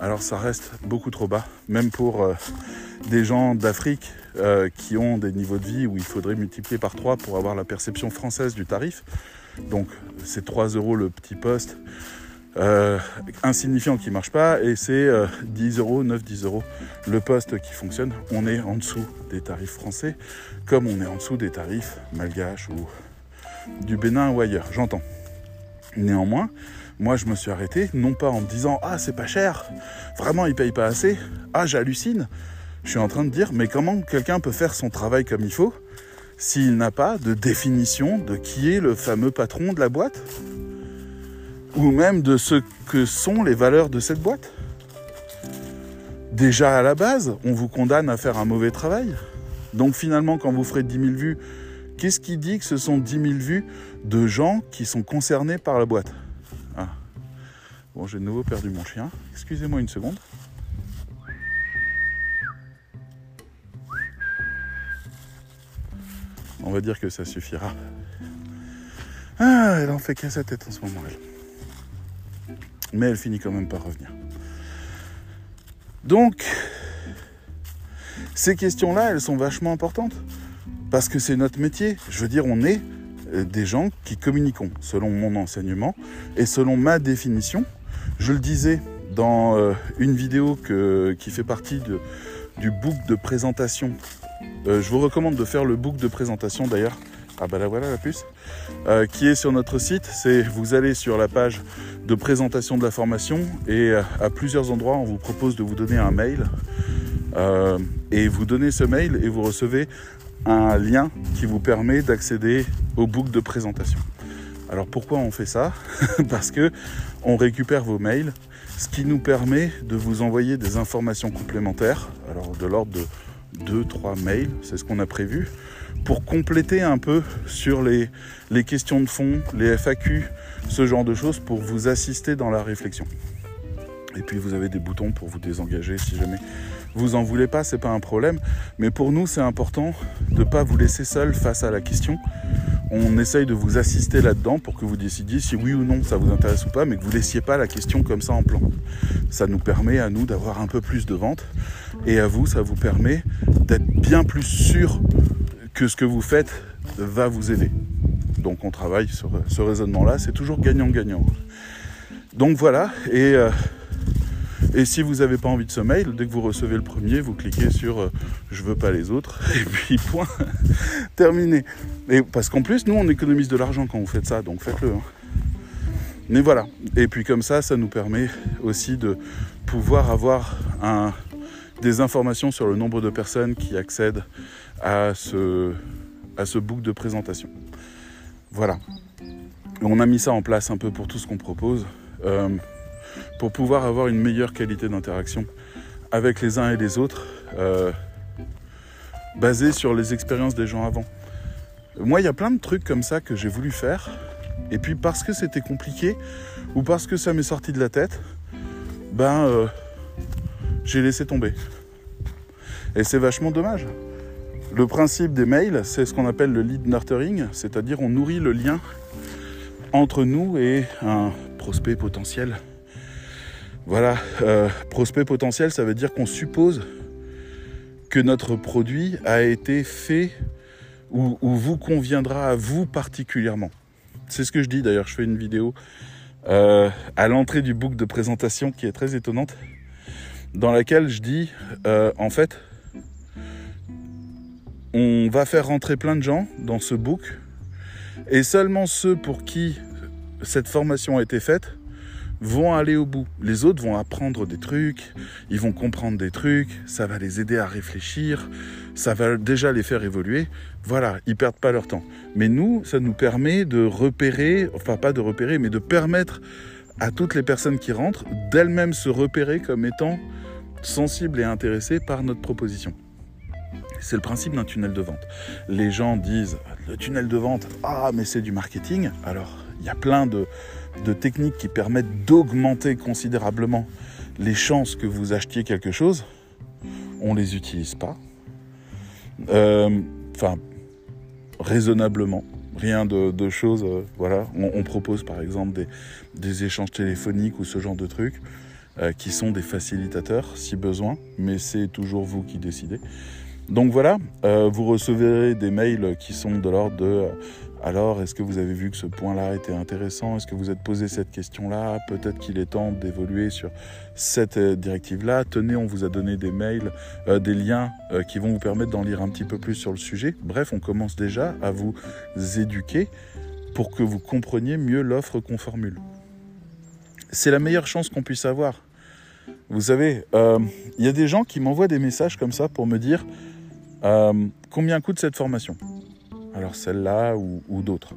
Alors ça reste beaucoup trop bas, même pour euh, des gens d'Afrique euh, qui ont des niveaux de vie où il faudrait multiplier par 3 pour avoir la perception française du tarif. Donc c'est 3 euros le petit poste. Euh, insignifiant qui marche pas et c'est 10 euros, 9-10 euros le poste qui fonctionne. On est en dessous des tarifs français comme on est en dessous des tarifs malgaches ou du Bénin ou ailleurs, j'entends. Néanmoins, moi je me suis arrêté, non pas en me disant ah c'est pas cher, vraiment ils payent pas assez, ah j'hallucine. Je suis en train de dire mais comment quelqu'un peut faire son travail comme il faut s'il n'a pas de définition de qui est le fameux patron de la boîte ou même de ce que sont les valeurs de cette boîte? Déjà à la base, on vous condamne à faire un mauvais travail. Donc finalement, quand vous ferez 10 000 vues, qu'est-ce qui dit que ce sont 10 000 vues de gens qui sont concernés par la boîte? Ah. Bon, j'ai de nouveau perdu mon chien. Excusez-moi une seconde. On va dire que ça suffira. Ah, elle en fait qu'à sa tête en ce moment, elle mais elle finit quand même par revenir. Donc, ces questions-là, elles sont vachement importantes, parce que c'est notre métier. Je veux dire, on est euh, des gens qui communiquons, selon mon enseignement et selon ma définition. je le disais dans euh, une vidéo que, qui fait partie du book de présentation. Euh, je vous recommande de faire le book de présentation d'ailleurs. Ah bah là voilà la puce. Euh, qui est sur notre site. C'est vous allez sur la page de présentation de la formation et euh, à plusieurs endroits on vous propose de vous donner un mail. Et vous donnez ce mail et vous recevez un lien qui vous permet d'accéder au book de présentation. Alors pourquoi on fait ça? Parce que on récupère vos mails, ce qui nous permet de vous envoyer des informations complémentaires, alors de l'ordre de 2-3 mails, c'est ce qu'on a prévu, pour compléter un peu sur les, les questions de fond, les FAQ, ce genre de choses, pour vous assister dans la réflexion. Et puis vous avez des boutons pour vous désengager si jamais vous en voulez pas, c'est pas un problème. Mais pour nous, c'est important de ne pas vous laisser seul face à la question. On essaye de vous assister là-dedans pour que vous décidiez si oui ou non ça vous intéresse ou pas, mais que vous laissiez pas la question comme ça en plan. Ça nous permet à nous d'avoir un peu plus de ventes et à vous, ça vous permet d'être bien plus sûr que ce que vous faites va vous aider. Donc on travaille sur ce raisonnement-là, c'est toujours gagnant-gagnant. Donc voilà, et euh, et si vous n'avez pas envie de ce mail, dès que vous recevez le premier, vous cliquez sur euh, je veux pas les autres et puis point, terminé. Et parce qu'en plus, nous on économise de l'argent quand vous faites ça, donc faites-le. hein. Mais voilà. Et puis comme ça, ça nous permet aussi de pouvoir avoir des informations sur le nombre de personnes qui accèdent à ce, à ce book de présentation. Voilà. On a mis ça en place un peu pour tout ce qu'on propose. Euh, pour pouvoir avoir une meilleure qualité d'interaction avec les uns et les autres, euh, basée sur les expériences des gens avant. Moi, il y a plein de trucs comme ça que j'ai voulu faire, et puis parce que c'était compliqué, ou parce que ça m'est sorti de la tête, ben, euh, j'ai laissé tomber. Et c'est vachement dommage. Le principe des mails, c'est ce qu'on appelle le lead nurturing, c'est-à-dire on nourrit le lien entre nous et un prospect potentiel. Voilà, euh, prospect potentiel, ça veut dire qu'on suppose que notre produit a été fait ou, ou vous conviendra à vous particulièrement. C'est ce que je dis d'ailleurs, je fais une vidéo euh, à l'entrée du book de présentation qui est très étonnante, dans laquelle je dis, euh, en fait, on va faire rentrer plein de gens dans ce book, et seulement ceux pour qui cette formation a été faite vont aller au bout. Les autres vont apprendre des trucs, ils vont comprendre des trucs, ça va les aider à réfléchir, ça va déjà les faire évoluer. Voilà, ils perdent pas leur temps. Mais nous, ça nous permet de repérer, enfin pas de repérer, mais de permettre à toutes les personnes qui rentrent d'elles-mêmes se repérer comme étant sensibles et intéressées par notre proposition. C'est le principe d'un tunnel de vente. Les gens disent le tunnel de vente, ah mais c'est du marketing. Alors il y a plein de, de techniques qui permettent d'augmenter considérablement les chances que vous achetiez quelque chose. On les utilise pas. Euh, Enfin, raisonnablement. Rien de, choses. euh, voilà. On, propose par exemple des, échanges téléphoniques ou ce genre de trucs euh, qui sont des facilitateurs si besoin, mais c'est toujours vous qui décidez. Donc voilà, vous recevrez des mails qui sont de l'ordre de alors, est-ce que vous avez vu que ce point-là était intéressant? Est-ce que vous êtes posé cette question-là? Peut-être qu'il est temps d'évoluer sur cette euh, directive-là. Tenez, on vous a donné des mails, euh, des liens euh, qui vont vous permettre d'en lire un petit peu plus sur le sujet. Bref, on commence déjà à vous éduquer pour que vous compreniez mieux l'offre qu'on formule. C'est la meilleure chance qu'on puisse avoir. Vous savez, il y a des gens qui m'envoient des messages comme ça pour me dire combien coûte cette formation? Alors celle-là ou, d'autres.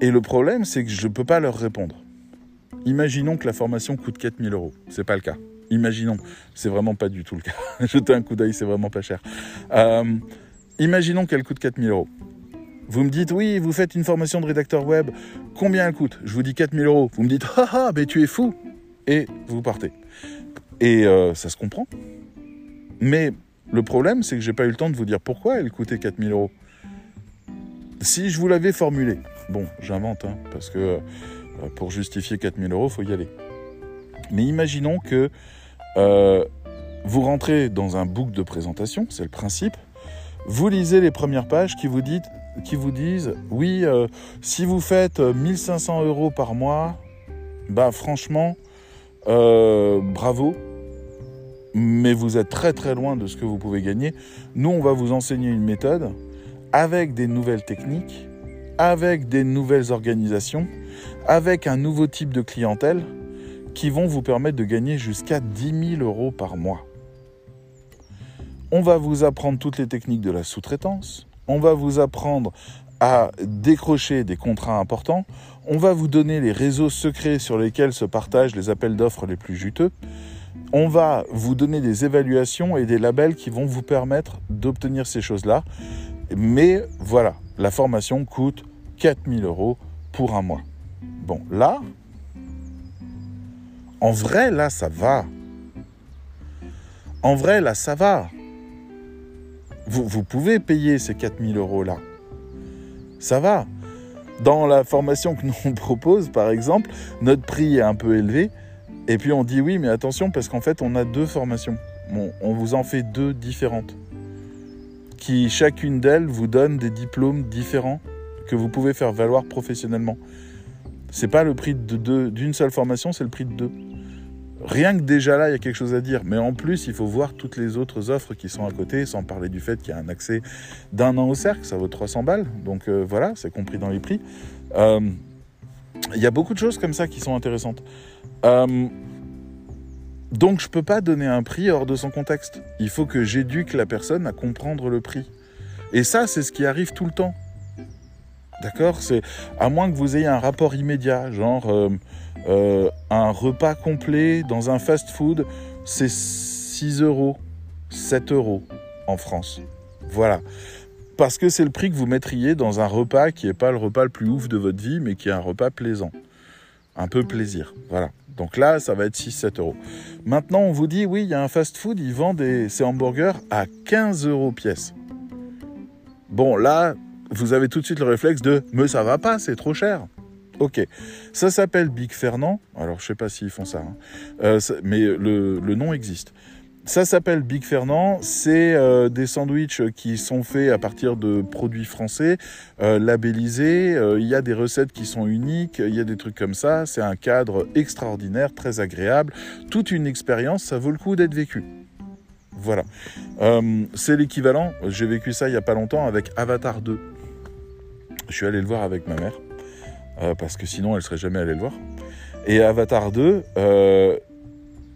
Et le problème, c'est que je ne peux pas leur répondre. Imaginons que la formation coûte 4000 euros. C'est pas le cas. Imaginons. C'est vraiment pas du tout le cas. Jetez un coup d'œil, c'est vraiment pas cher. Euh, imaginons qu'elle coûte 4000 euros. Vous me dites, oui, vous faites une formation de rédacteur web. Combien elle coûte? Je vous dis 4000 euros. Vous me dites, ah ah, mais tu es fou. Et vous partez. Et euh, ça se comprend. Mais le problème, c'est que j'ai pas eu le temps de vous dire pourquoi elle coûtait 4000 euros. Si je vous l'avais formulé, bon, j'invente, hein, parce que euh, pour justifier 4000 euros, faut y aller. Mais imaginons que euh, vous rentrez dans un book de présentation, c'est le principe. Vous lisez les premières pages qui vous, disent oui, euh, si vous faites euh, 1500 euros par mois, bah franchement, bravo, mais vous êtes très très loin de ce que vous pouvez gagner. Nous, on va vous enseigner une méthode avec des nouvelles techniques, avec des nouvelles organisations, avec un nouveau type de clientèle qui vont vous permettre de gagner jusqu'à 10 000 euros par mois. On va vous apprendre toutes les techniques de la sous-traitance, on va vous apprendre à décrocher des contrats importants, on va vous donner les réseaux secrets sur lesquels se partagent les appels d'offres les plus juteux, on va vous donner des évaluations et des labels qui vont vous permettre d'obtenir ces choses-là. Mais voilà, la formation coûte 4000 euros pour un mois. Bon, là, en vrai, là, ça va. En vrai, là, ça va. Vous, pouvez payer ces 4000 euros-là. Ça va. Dans la formation que nous on propose, par exemple, notre prix est un peu élevé. Et puis on dit oui, mais attention, parce qu'en fait, on a deux formations. on vous en fait deux différentes. Qui, chacune d'elles, vous donne des diplômes différents que vous pouvez faire valoir professionnellement. C'est pas le prix d'une seule formation, c'est le prix de deux. Rien que déjà là, il y a quelque chose à dire. Mais en plus, il faut voir toutes les autres offres qui sont à côté, sans parler du fait qu'il y a un accès d'un an au cercle, ça vaut 300 balles. Donc euh, voilà, c'est compris dans les prix. Euh, il y a beaucoup de choses comme ça qui sont intéressantes. Euh, donc je peux pas donner un prix hors de son contexte. Il faut que j'éduque la personne à comprendre le prix. Et ça, c'est ce qui arrive tout le temps. D'accord? C'est à moins que vous ayez un rapport immédiat, genre euh, un repas complet dans un fast-food, c'est 6 euros, 7 euros en France. Voilà. Parce que c'est le prix que vous mettriez dans un repas qui n'est pas le repas le plus ouf de votre vie, mais qui est un repas plaisant. Un peu plaisir. Voilà. Donc là, ça va être 6-7 euros. Maintenant, on vous dit, oui, il y a un fast-food, ils vendent des, hamburgers à 15 euros pièce. Bon, là, vous avez tout de suite le réflexe de, mais ça va pas, c'est trop cher. Ok, ça s'appelle Big Fernand. Alors je sais pas s'ils font ça, hein. euh, mais le, nom existe. Ça s'appelle Big Fernand. C'est euh, des sandwichs qui sont faits à partir de produits français, euh, labellisés. Il y a des recettes qui sont uniques. Il y a des trucs comme ça. C'est un cadre extraordinaire, très agréable. Toute une expérience. Ça vaut le coup d'être vécu. Voilà. c'est l'équivalent. J'ai vécu ça il y a pas longtemps avec Avatar 2. Je suis allé le voir avec ma mère. Euh, parce que sinon elle serait jamais allée le voir. Et Avatar 2, euh,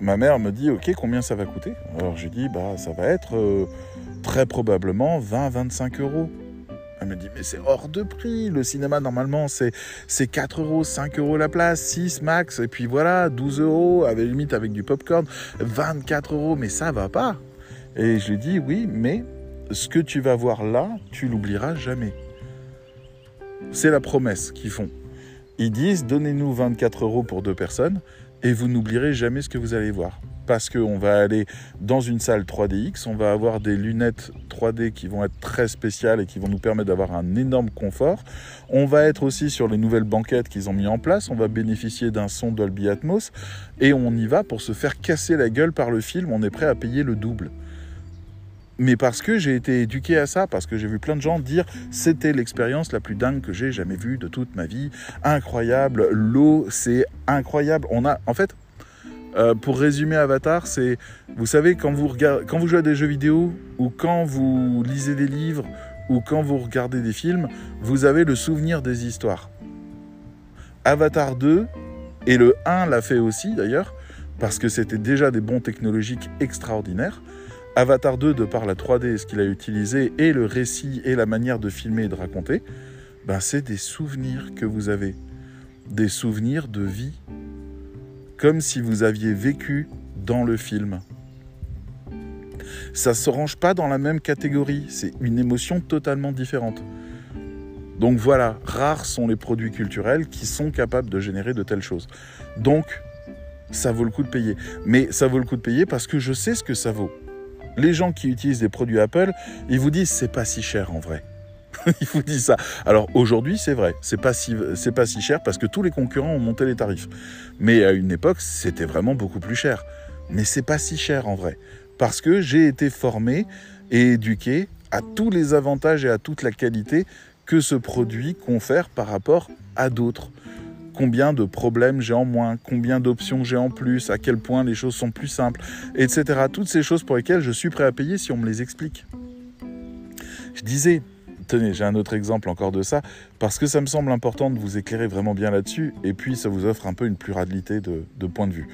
ma mère me dit ok combien ça va coûter? Alors je dis bah ça va être euh, très probablement 20-25 euros. Elle me dit mais c'est hors de prix, le cinéma normalement c'est, c'est 4 euros, 5 euros la place, 6 max, et puis voilà, 12 euros, avec limite avec du popcorn, 24 euros, mais ça va pas. Et je lui dis oui, mais ce que tu vas voir là, tu l'oublieras jamais. C'est la promesse qu'ils font. Ils disent donnez-nous 24 euros pour deux personnes et vous n'oublierez jamais ce que vous allez voir. Parce qu'on va aller dans une salle 3DX, on va avoir des lunettes 3D qui vont être très spéciales et qui vont nous permettre d'avoir un énorme confort. On va être aussi sur les nouvelles banquettes qu'ils ont mis en place, on va bénéficier d'un son Dolby Atmos et on y va pour se faire casser la gueule par le film, on est prêt à payer le double mais parce que j'ai été éduqué à ça, parce que j'ai vu plein de gens dire c'était l'expérience la plus dingue que j'ai jamais vue de toute ma vie, incroyable, l'eau c'est incroyable. On a, en fait, euh, pour résumer Avatar, c'est, vous savez, quand vous, regardez, quand vous jouez à des jeux vidéo, ou quand vous lisez des livres, ou quand vous regardez des films, vous avez le souvenir des histoires. Avatar 2, et le 1 l'a fait aussi d'ailleurs, parce que c'était déjà des bons technologiques extraordinaires. Avatar 2, de par la 3D, ce qu'il a utilisé, et le récit et la manière de filmer et de raconter, ben c'est des souvenirs que vous avez. Des souvenirs de vie. Comme si vous aviez vécu dans le film. Ça ne se range pas dans la même catégorie, c'est une émotion totalement différente. Donc voilà, rares sont les produits culturels qui sont capables de générer de telles choses. Donc, ça vaut le coup de payer. Mais ça vaut le coup de payer parce que je sais ce que ça vaut les gens qui utilisent des produits Apple, ils vous disent c'est pas si cher en vrai. ils vous disent ça. Alors aujourd'hui, c'est vrai, c'est pas si c'est pas si cher parce que tous les concurrents ont monté les tarifs. Mais à une époque, c'était vraiment beaucoup plus cher. Mais c'est pas si cher en vrai parce que j'ai été formé et éduqué à tous les avantages et à toute la qualité que ce produit confère par rapport à d'autres. Combien de problèmes j'ai en moins, combien d'options j'ai en plus, à quel point les choses sont plus simples, etc. Toutes ces choses pour lesquelles je suis prêt à payer si on me les explique. Je disais, tenez, j'ai un autre exemple encore de ça, parce que ça me semble important de vous éclairer vraiment bien là-dessus, et puis ça vous offre un peu une pluralité de, points de vue.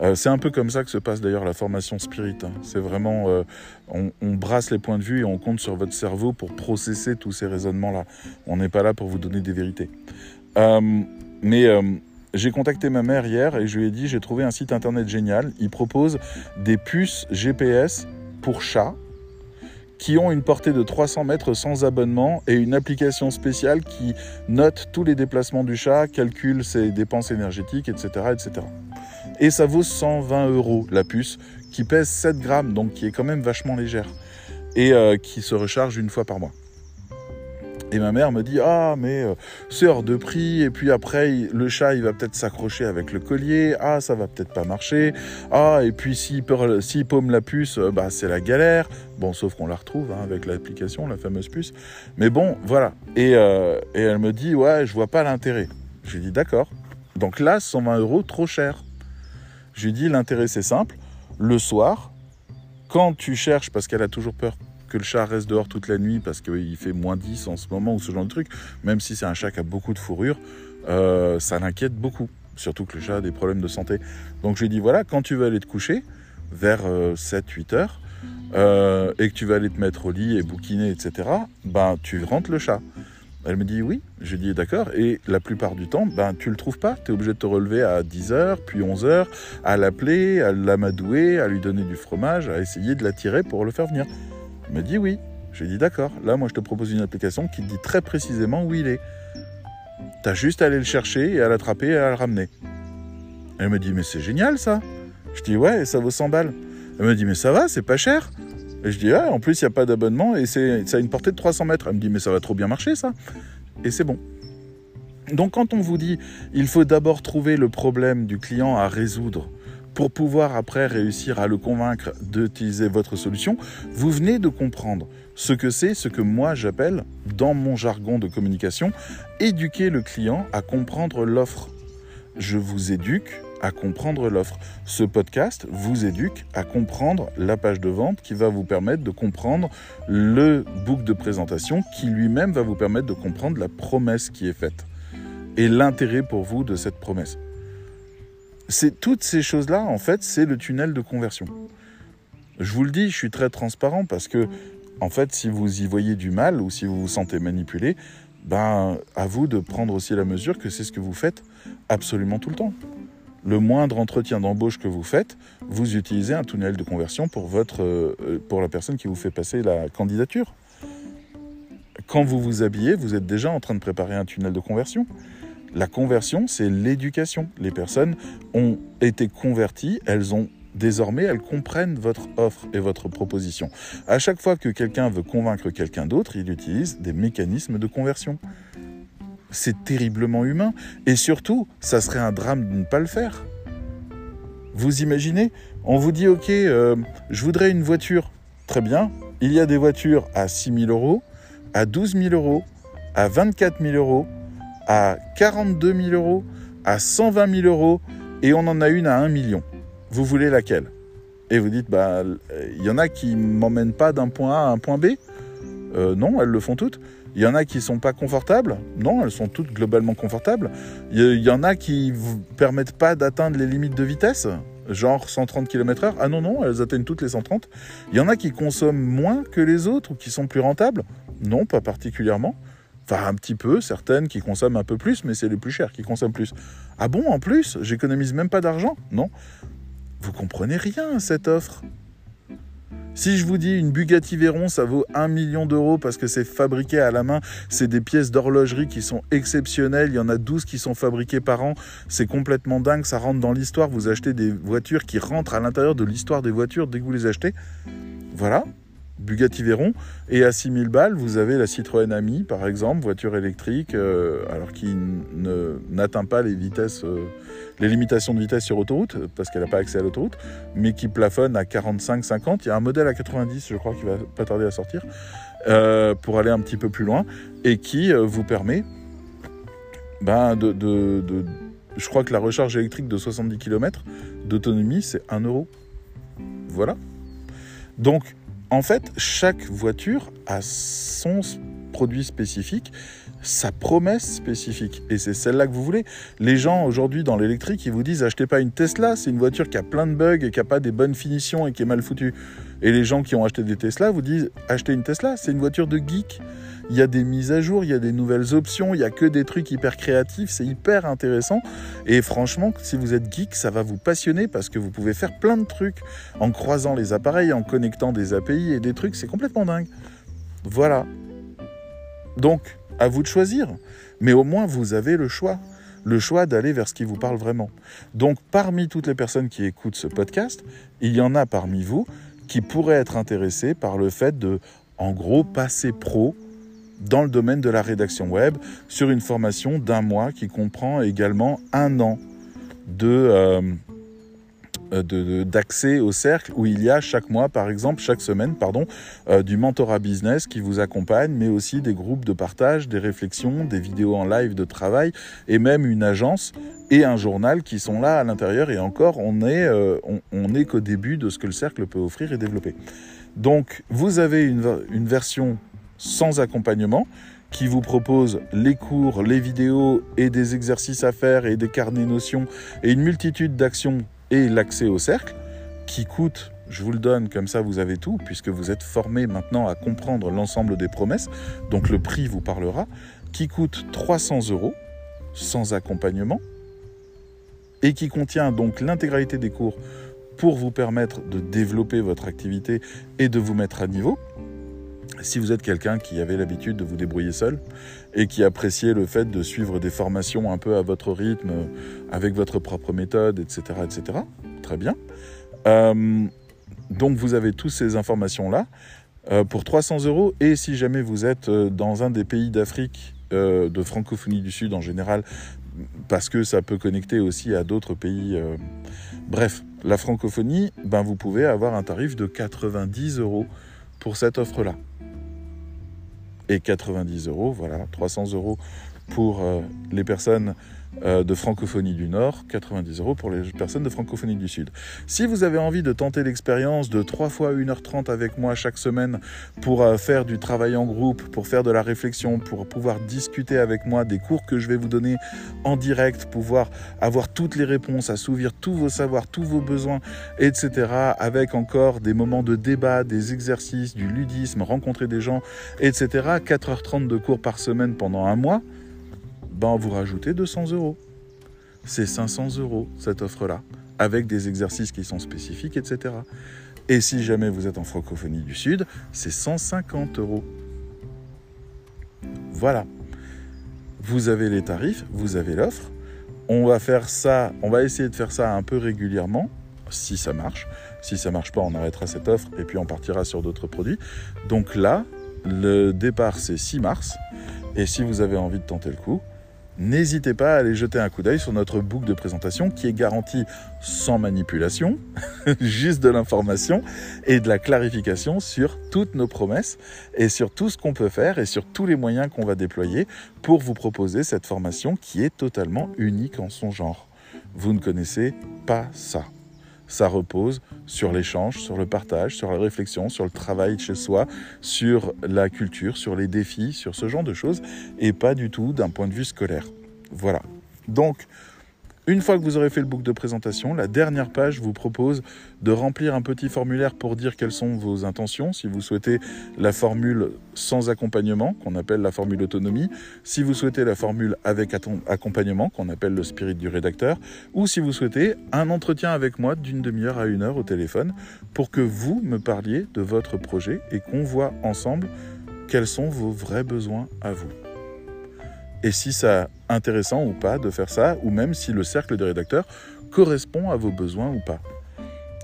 Euh, c'est un peu comme ça que se passe d'ailleurs la formation Spirit. Hein. C'est vraiment, euh, on, brasse les points de vue et on compte sur votre cerveau pour processer tous ces raisonnements-là. On n'est pas là pour vous donner des vérités. Euh, mais j'ai contacté ma mère hier et je lui ai dit j'ai trouvé un site internet génial. Il propose des puces GPS pour chats qui ont une portée de 300 mètres sans abonnement et une application spéciale qui note tous les déplacements du chat, calcule ses dépenses énergétiques, etc. etc. Et ça vaut 120 euros la puce, qui pèse 7 grammes, donc qui est quand même vachement légère, et euh, qui se recharge une fois par mois. Et ma mère me dit ah mais euh, c'est hors de prix. Et puis après le chat il va peut-être s'accrocher avec le collier. Ah ça va peut-être pas marcher. Ah et puis s'il paume la puce euh, bah c'est la galère bon sauf qu'on la retrouve hein, avec l'application la fameuse puce. Mais bon voilà. Et, euh, et elle me dit ouais je vois pas l'intérêt je lui dis d'accord. Donc là 120 euros trop cher je lui dis l'intérêt c'est simple. Le soir quand tu cherches parce qu'elle a toujours peur que le chat reste dehors toute la nuit parce qu'il fait moins 10 en ce moment ou ce genre de truc, même si c'est un chat qui a beaucoup de fourrure, euh, ça l'inquiète beaucoup. Surtout que le chat a des problèmes de santé. Donc je lui ai dit voilà, quand tu vas aller te coucher, vers 7-8 euh, heures, euh, et que tu vas aller te mettre au lit et bouquiner, etc., ben tu rentres le chat. Elle me dit oui. Je dis d'accord. Et la plupart du temps, ben, tu le trouves pas. Tu es obligé de te relever à 10h, puis 11h, à l'appeler, à l'amadouer, à lui donner du fromage, à essayer de l'attirer pour le faire venir. Il me dit oui. J'ai dit d'accord. Là, moi, je te propose une application qui te dit très précisément où il est. T'as juste à aller le chercher et à l'attraper et à le ramener. Elle me dit mais c'est génial ça. Je dis ouais, ça vaut 100 balles. Elle me dit mais ça va, c'est pas cher. Et je dis ouais, en plus il n'y a pas d'abonnement et ça a une portée de 300 mètres. Elle me dit mais ça va trop bien marcher ça. Et c'est bon. Donc quand on vous dit il faut d'abord trouver le problème du client à résoudre pour pouvoir après réussir à le convaincre d'utiliser votre solution, vous venez de comprendre ce que c'est, ce que moi j'appelle, dans mon jargon de communication, éduquer le client à comprendre l'offre. Je vous éduque à comprendre l'offre. Ce podcast vous éduque à comprendre la page de vente qui va vous permettre de comprendre le book de présentation qui lui-même va vous permettre de comprendre la promesse qui est faite et l'intérêt pour vous de cette promesse c'est toutes ces choses-là, en fait, c'est le tunnel de conversion. Je vous le dis, je suis très transparent parce que, en fait, si vous y voyez du mal ou si vous vous sentez manipulé, ben, à vous de prendre aussi la mesure que c'est ce que vous faites absolument tout le temps. Le moindre entretien d'embauche que vous faites, vous utilisez un tunnel de conversion pour, votre, euh, pour la personne qui vous fait passer la candidature. Quand vous vous habillez, vous êtes déjà en train de préparer un tunnel de conversion. La conversion, c'est l'éducation. Les personnes ont été converties, elles ont désormais, elles comprennent votre offre et votre proposition. À chaque fois que quelqu'un veut convaincre quelqu'un d'autre, il utilise des mécanismes de conversion. C'est terriblement humain. Et surtout, ça serait un drame de ne pas le faire. Vous imaginez On vous dit, OK, euh, je voudrais une voiture. Très bien. Il y a des voitures à 6 000 euros, à 12 000 euros, à 24 000 euros, à 42 000 euros, à 120 000 euros, et on en a une à 1 million. Vous voulez laquelle? Et vous dites, bah, il y en a qui m'emmènent pas d'un point A à un point B? Euh, non, elles le font toutes. Il y en a qui sont pas confortables? Non, elles sont toutes globalement confortables. Il y, en a qui vous permettent pas d'atteindre les limites de vitesse, genre 130 km/h. Ah non, non, elles atteignent toutes les 130. Il y en a qui consomment moins que les autres ou qui sont plus rentables? Non, pas particulièrement. Enfin, un petit peu, certaines qui consomment un peu plus, mais c'est les plus chers qui consomment plus. Ah bon, en plus J'économise même pas d'argent? Non. Vous comprenez rien à cette offre. Si je vous dis une Bugatti Veyron, ça vaut 1 million d'euros parce que c'est fabriqué à la main, c'est des pièces d'horlogerie qui sont exceptionnelles, il y en a 12 qui sont fabriquées par an, c'est complètement dingue, ça rentre dans l'histoire, vous achetez des voitures qui rentrent à l'intérieur de l'histoire des voitures dès que vous les achetez. Voilà, Bugatti Veyron. Et à 6000 balles, vous avez la Citroën Ami, par exemple, voiture électrique, euh, alors qui n'atteint pas les vitesses, euh, les limitations de vitesse sur autoroute, parce qu'elle n'a pas accès à l'autoroute, mais qui plafonne à 45-50. Il y a un modèle à 90, je crois, qui va pas tarder à sortir, euh, pour aller un petit peu plus loin, et qui vous permet ben, de, Je crois que la recharge électrique de 70 km d'autonomie, c'est 1 euro. Voilà. Donc, en fait, chaque voiture a son produit spécifique, sa promesse spécifique. Et c'est celle-là que vous voulez. Les gens aujourd'hui dans l'électrique, ils vous disent achetez pas une Tesla, c'est une voiture qui a plein de bugs et qui a pas des bonnes finitions et qui est mal foutue. Et les gens qui ont acheté des Tesla vous disent achetez une Tesla, c'est une voiture de geek. Il y a des mises à jour, il y a des nouvelles options, il y a que des trucs hyper créatifs, c'est hyper intéressant. Et franchement, si vous êtes geek, ça va vous passionner parce que vous pouvez faire plein de trucs en croisant les appareils, en connectant des API et des trucs, c'est complètement dingue. Voilà. Donc, à vous de choisir. Mais au moins, vous avez le choix. Le choix d'aller vers ce qui vous parle vraiment. Donc, parmi toutes les personnes qui écoutent ce podcast, il y en a parmi vous qui pourraient être intéressés par le fait de, en gros, passer pro dans le domaine de la rédaction web sur une formation d'un mois qui comprend également un an de, euh, d'accès au cercle où il y a chaque mois, par exemple, chaque semaine, pardon, euh, du mentorat business qui vous accompagne, mais aussi des groupes de partage, des réflexions, des vidéos en live de travail et même une agence et un journal qui sont là à l'intérieur. Et encore, on est, euh, on, qu'au début de ce que le cercle peut offrir et développer. Donc, vous avez une, une version sans accompagnement qui vous propose les cours, les vidéos et des exercices à faire et des carnets notions et une multitude d'actions et l'accès au cercle, qui coûte, je vous le donne, comme ça vous avez tout, puisque vous êtes formé maintenant à comprendre l'ensemble des promesses, donc le prix vous parlera, qui coûte 300 euros, sans accompagnement, et qui contient donc l'intégralité des cours pour vous permettre de développer votre activité et de vous mettre à niveau. Si vous êtes quelqu'un qui avait l'habitude de vous débrouiller seul et qui appréciait le fait de suivre des formations un peu à votre rythme, avec votre propre méthode, etc., etc., très bien. Euh, donc vous avez toutes ces informations-là euh, pour 300 euros. Et si jamais vous êtes euh, dans un des pays d'Afrique, de francophonie du Sud en général, parce que ça peut connecter aussi à d'autres pays. Bref, la francophonie, ben vous pouvez avoir un tarif de 90 euros pour cette offre-là et 90 euros, voilà, 300 euros pour euh, les personnes de francophonie du Nord, 90 euros pour les personnes de francophonie du Sud. Si vous avez envie de tenter l'expérience de 3 fois 1h30 avec moi chaque semaine pour euh, faire du travail en groupe, pour faire de la réflexion, pour pouvoir discuter avec moi des cours que je vais vous donner en direct, pouvoir avoir toutes les réponses, assouvir tous vos savoirs, tous vos besoins, etc. Avec encore des moments de débat, des exercices, du ludisme, rencontrer des gens, etc. 4h30 de cours par semaine pendant un mois ben vous rajoutez 200 euros. C'est 500 euros cette offre-là, avec des exercices qui sont spécifiques, etc. Et si jamais vous êtes en francophonie du Sud, c'est 150 euros. Voilà. Vous avez les tarifs, vous avez l'offre. On va faire ça, on va essayer de faire ça un peu régulièrement, si ça marche. Si ça marche pas, on arrêtera cette offre et puis on partira sur d'autres produits. Donc là, le départ c'est 6 mars. Et si vous avez envie de tenter le coup, n'hésitez pas à aller jeter un coup d'œil sur notre book de présentation qui est garanti sans manipulation, juste de l'information et de la clarification sur toutes nos promesses et sur tout ce qu'on peut faire et sur tous les moyens qu'on va déployer pour vous proposer cette formation qui est totalement unique en son genre. Vous ne connaissez pas ça ça repose sur l'échange, sur le partage, sur la réflexion, sur le travail chez soi, sur la culture, sur les défis, sur ce genre de choses, et pas du tout d'un point de vue scolaire. Voilà. Donc, une fois que vous aurez fait le book de présentation, la dernière page vous propose de remplir un petit formulaire pour dire quelles sont vos intentions. Si vous souhaitez la formule sans accompagnement, qu'on appelle la formule autonomie, si vous souhaitez la formule avec accompagnement, qu'on appelle le spirit du rédacteur, ou si vous souhaitez un entretien avec moi d'une demi-heure à une heure au téléphone pour que vous me parliez de votre projet et qu'on voit ensemble quels sont vos vrais besoins à vous et si c'est intéressant ou pas de faire ça, ou même si le cercle de rédacteurs correspond à vos besoins ou pas.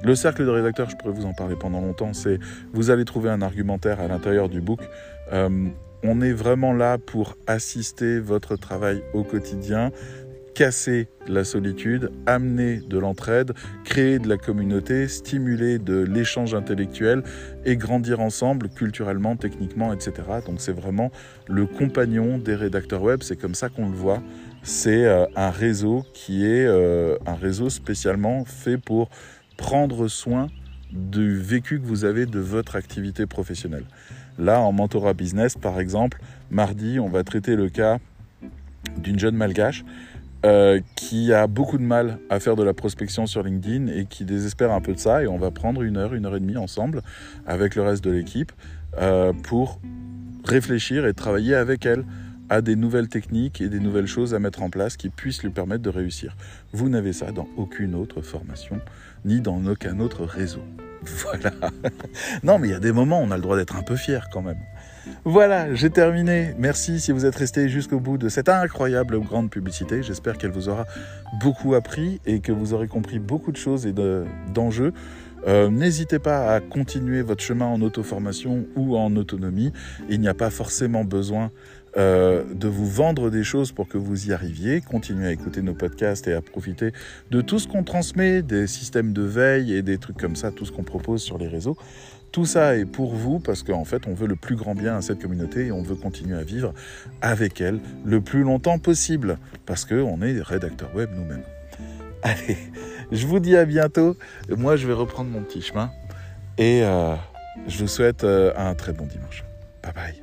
Le cercle de rédacteurs, je pourrais vous en parler pendant longtemps, c'est vous allez trouver un argumentaire à l'intérieur du book. Euh, on est vraiment là pour assister votre travail au quotidien, casser la solitude, amener de l'entraide, créer de la communauté, stimuler de l'échange intellectuel et grandir ensemble culturellement, techniquement, etc. Donc c'est vraiment le compagnon des rédacteurs web, c'est comme ça qu'on le voit. c'est euh, un réseau qui est euh, un réseau spécialement fait pour prendre soin du vécu que vous avez de votre activité professionnelle. Là, en mentorat business, par exemple, mardi, on va traiter le cas d'une jeune malgache euh, qui a beaucoup de mal à faire de la prospection sur LinkedIn et qui désespère un peu de ça. Et on va prendre une heure, une heure et demie ensemble avec le reste de l'équipe euh, pour réfléchir et travailler avec elle à des nouvelles techniques et des nouvelles choses à mettre en place qui puissent lui permettre de réussir. Vous n'avez ça dans aucune autre formation, ni dans aucun autre réseau. Voilà. non, mais il y a des moments où on a le droit d'être un peu fier quand même. Voilà, j'ai terminé. Merci si vous êtes resté jusqu'au bout de cette incroyable grande publicité. J'espère qu'elle vous aura beaucoup appris et que vous aurez compris beaucoup de choses et d'enjeux. Euh, N'hésitez pas à continuer votre chemin en auto-formation ou en autonomie. Il n'y a pas forcément besoin euh, de vous vendre des choses pour que vous y arriviez. Continuez à écouter nos podcasts et à profiter de tout ce qu'on transmet, des systèmes de veille et des trucs comme ça, tout ce qu'on propose sur les réseaux. Tout ça est pour vous parce qu'en fait, on veut le plus grand bien à cette communauté et on veut continuer à vivre avec elle le plus longtemps possible parce qu'on est rédacteurs web nous-mêmes. Allez, je vous dis à bientôt. Moi, je vais reprendre mon petit chemin et euh, je vous souhaite euh, un très bon dimanche. Bye bye.